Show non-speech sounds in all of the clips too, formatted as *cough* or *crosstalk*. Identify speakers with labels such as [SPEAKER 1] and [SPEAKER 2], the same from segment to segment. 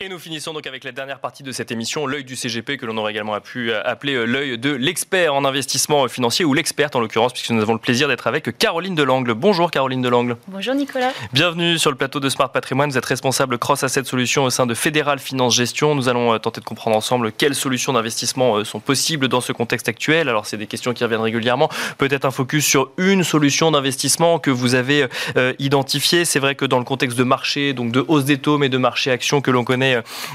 [SPEAKER 1] Et nous finissons donc avec la dernière partie de cette émission, l'œil du CGP, que l'on aurait également pu euh, appeler euh, l'œil de l'expert en investissement financier, ou l'experte en l'occurrence, puisque nous avons le plaisir d'être avec Caroline Delangle. Bonjour Caroline Delangle.
[SPEAKER 2] Bonjour Nicolas.
[SPEAKER 1] Bienvenue sur le plateau de Smart Patrimoine. Vous êtes responsable Cross Asset Solutions au sein de Fédéral Finance Gestion. Nous allons euh, tenter de comprendre ensemble quelles solutions d'investissement sont possibles dans ce contexte actuel. Alors, c'est des questions qui reviennent régulièrement. Peut-être un focus sur une solution d'investissement que vous avez identifiée. C'est vrai que dans le contexte de marché, donc de hausse des taux, mais de marché action que l'on connaît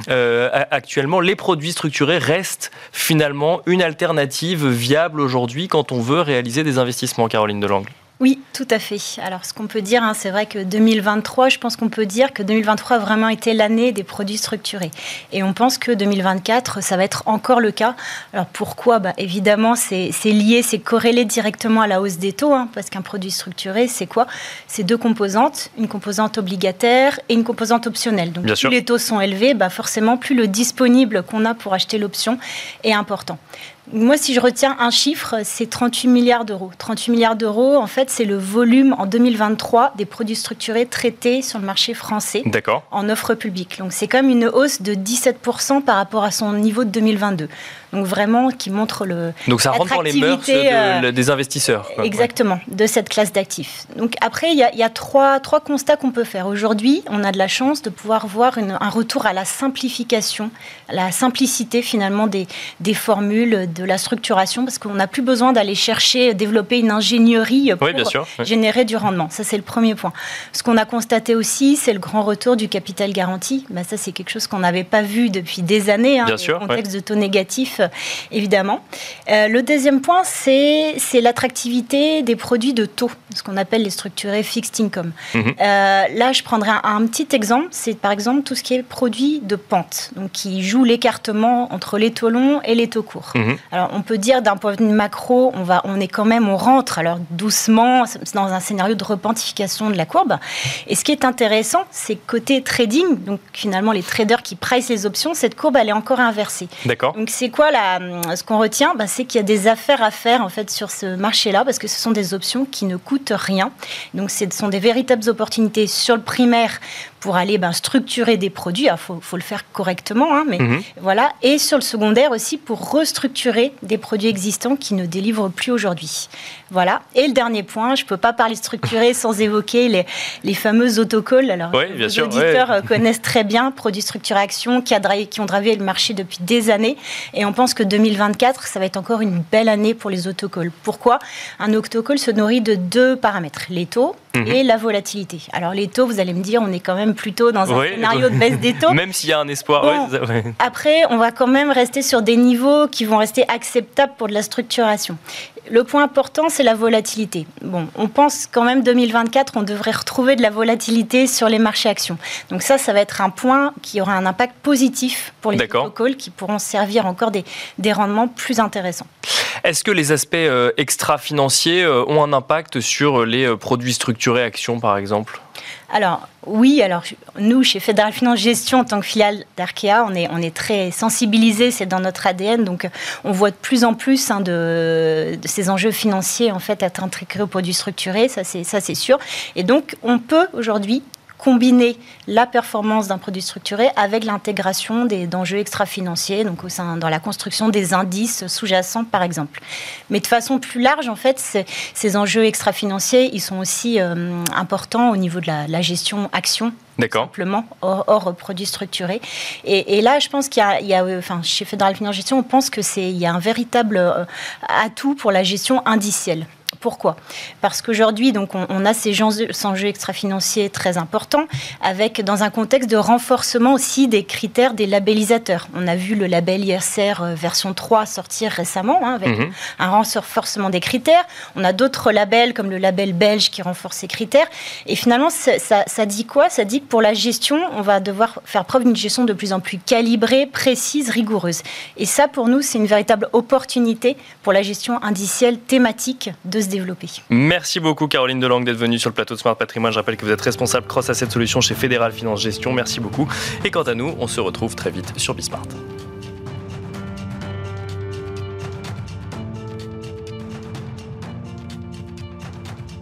[SPEAKER 1] euh, actuellement, les produits structurés restent finalement une alternative viable aujourd'hui quand on veut réaliser des investissements, Caroline Delangle
[SPEAKER 2] oui, tout à fait. Alors, ce qu'on peut dire, hein, c'est vrai que 2023, je pense qu'on peut dire que 2023 a vraiment été l'année des produits structurés. Et on pense que 2024, ça va être encore le cas. Alors, pourquoi? Bah, Évidemment, c'est lié, c'est corrélé directement à la hausse des taux, hein, parce qu'un produit structuré, c'est quoi? C'est deux composantes, une composante obligataire et une composante optionnelle. Donc, plus les taux sont élevés, bah, forcément, plus le disponible qu'on a pour acheter l'option est important. Moi, si je retiens un chiffre, c'est 38 milliards d'euros. 38 milliards d'euros, en fait, c'est le volume en 2023 des produits structurés traités sur le marché français en offre publique. Donc, c'est comme une hausse de 17% par rapport à son niveau de 2022. Donc, vraiment, qui montre le.
[SPEAKER 1] Donc, ça rentre dans les mœurs euh, des investisseurs.
[SPEAKER 2] exactement, de cette classe d'actifs. Donc, après, il y a, trois, trois constats qu'on peut faire. Aujourd'hui, on a de la chance de pouvoir voir un retour à la simplification, à la simplicité finalement des, des formules de la structuration parce qu'on n'a plus besoin d'aller chercher, développer une ingénierie pour générer du rendement. Ça, c'est le premier point. Ce qu'on a constaté aussi, c'est le grand retour du capital garanti. Bah, ça, c'est quelque chose qu'on n'avait pas vu depuis des années, hein, le contexte de taux négatifs, évidemment. Euh, le deuxième point, c'est l'attractivité des produits de taux, ce qu'on appelle les structurés fixed income. Mhm. Euh, là, je prendrai un, petit exemple. C'est par exemple tout ce qui est produit de pente, donc qui joue l'écartement entre les taux longs et les taux courts. Mhm. Alors, on peut dire d'un point de vue macro, on, va, on est quand même, on rentre alors doucement dans un scénario de repentification de la courbe. Et ce qui est intéressant, c'est côté trading, donc finalement les traders qui price les options, cette courbe elle est encore inversée.
[SPEAKER 1] D'accord.
[SPEAKER 2] Donc c'est quoi la, ce qu'on retient? Bah, C'est qu'il y a des affaires à faire en fait sur ce marché-là parce que ce sont des options qui ne coûtent rien. Donc ce sont des véritables opportunités sur le primaire pour aller ben, structurer des produits. Il faut, faut, le faire correctement, hein, mais mhm. voilà. Et sur le secondaire aussi pour restructurer des produits existants qui ne délivrent plus aujourd'hui. Voilà. Et le dernier point, je ne peux pas parler structuré *laughs* sans évoquer les, les fameux autocols. Alors, les auditeurs euh, connaissent très bien produits structurés action qui, a, qui ont dravé le marché depuis des années. Et on pense que 2024, ça va être encore une belle année pour les autocols. Pourquoi? Un autocall se nourrit de deux paramètres les taux mhm. et la volatilité. Alors les taux, vous allez me dire, on est quand même plutôt dans un scénario de baisse des taux. *laughs*
[SPEAKER 1] Même s'il y a un espoir.
[SPEAKER 2] Après, on va quand même rester sur des niveaux qui vont rester acceptables pour de la structuration. Le point important, c'est la volatilité. Bon, on pense quand même 2024, on devrait retrouver de la volatilité sur les marchés actions. Donc ça, ça va être un point qui aura un impact positif pour les protocoles qui pourront servir encore des, des rendements plus intéressants.
[SPEAKER 1] Est-ce que les aspects euh, extra-financiers euh, ont un impact sur les euh, produits structurés actions, par exemple?
[SPEAKER 2] Alors oui, alors nous chez Fédéral Finance Gestion en tant que filiale d'Arkea, on est, très sensibilisés, c'est dans notre ADN, donc on voit de plus en plus hein, de, ces enjeux financiers en fait être intégrés aux produits structurés, ça c'est sûr. Et donc on peut aujourd'hui combiner la performance d'un produit structuré avec l'intégration d'enjeux extra-financiers, donc au sein, dans la construction des indices sous-jacents, par exemple. Mais de façon plus large, en fait, ces enjeux extra-financiers, ils sont aussi euh, importants au niveau de la, gestion action simplement, hors, produits structurés. Et, là, je pense qu'il y, a, enfin, chez Fédéral Finance Gestion, on pense qu'il y a un véritable euh, atout pour la gestion indicielle. Pourquoi? Parce qu'aujourd'hui, donc, on, a ces enjeux extra-financiers très importants, avec dans un contexte de renforcement aussi des critères des labellisateurs. On a vu le label ISR euh, version 3 sortir récemment, hein, avec mhm. un renforcement des critères. On a d'autres labels, comme le label belge, qui renforce ces critères. Et finalement, ça, ça dit quoi? Ça dit que pour la gestion, on va devoir faire preuve d'une gestion de plus en plus calibrée, précise, rigoureuse. Et ça, pour nous, c'est une véritable opportunité pour la gestion indicielle thématique de ce
[SPEAKER 1] Merci beaucoup Caroline Delangue d'être venue sur le plateau de Smart Patrimoine. Je rappelle que vous êtes responsable cross asset solution chez Fédéral Finance Gestion. Merci beaucoup. Et quant à nous, on se retrouve très vite sur Bismart.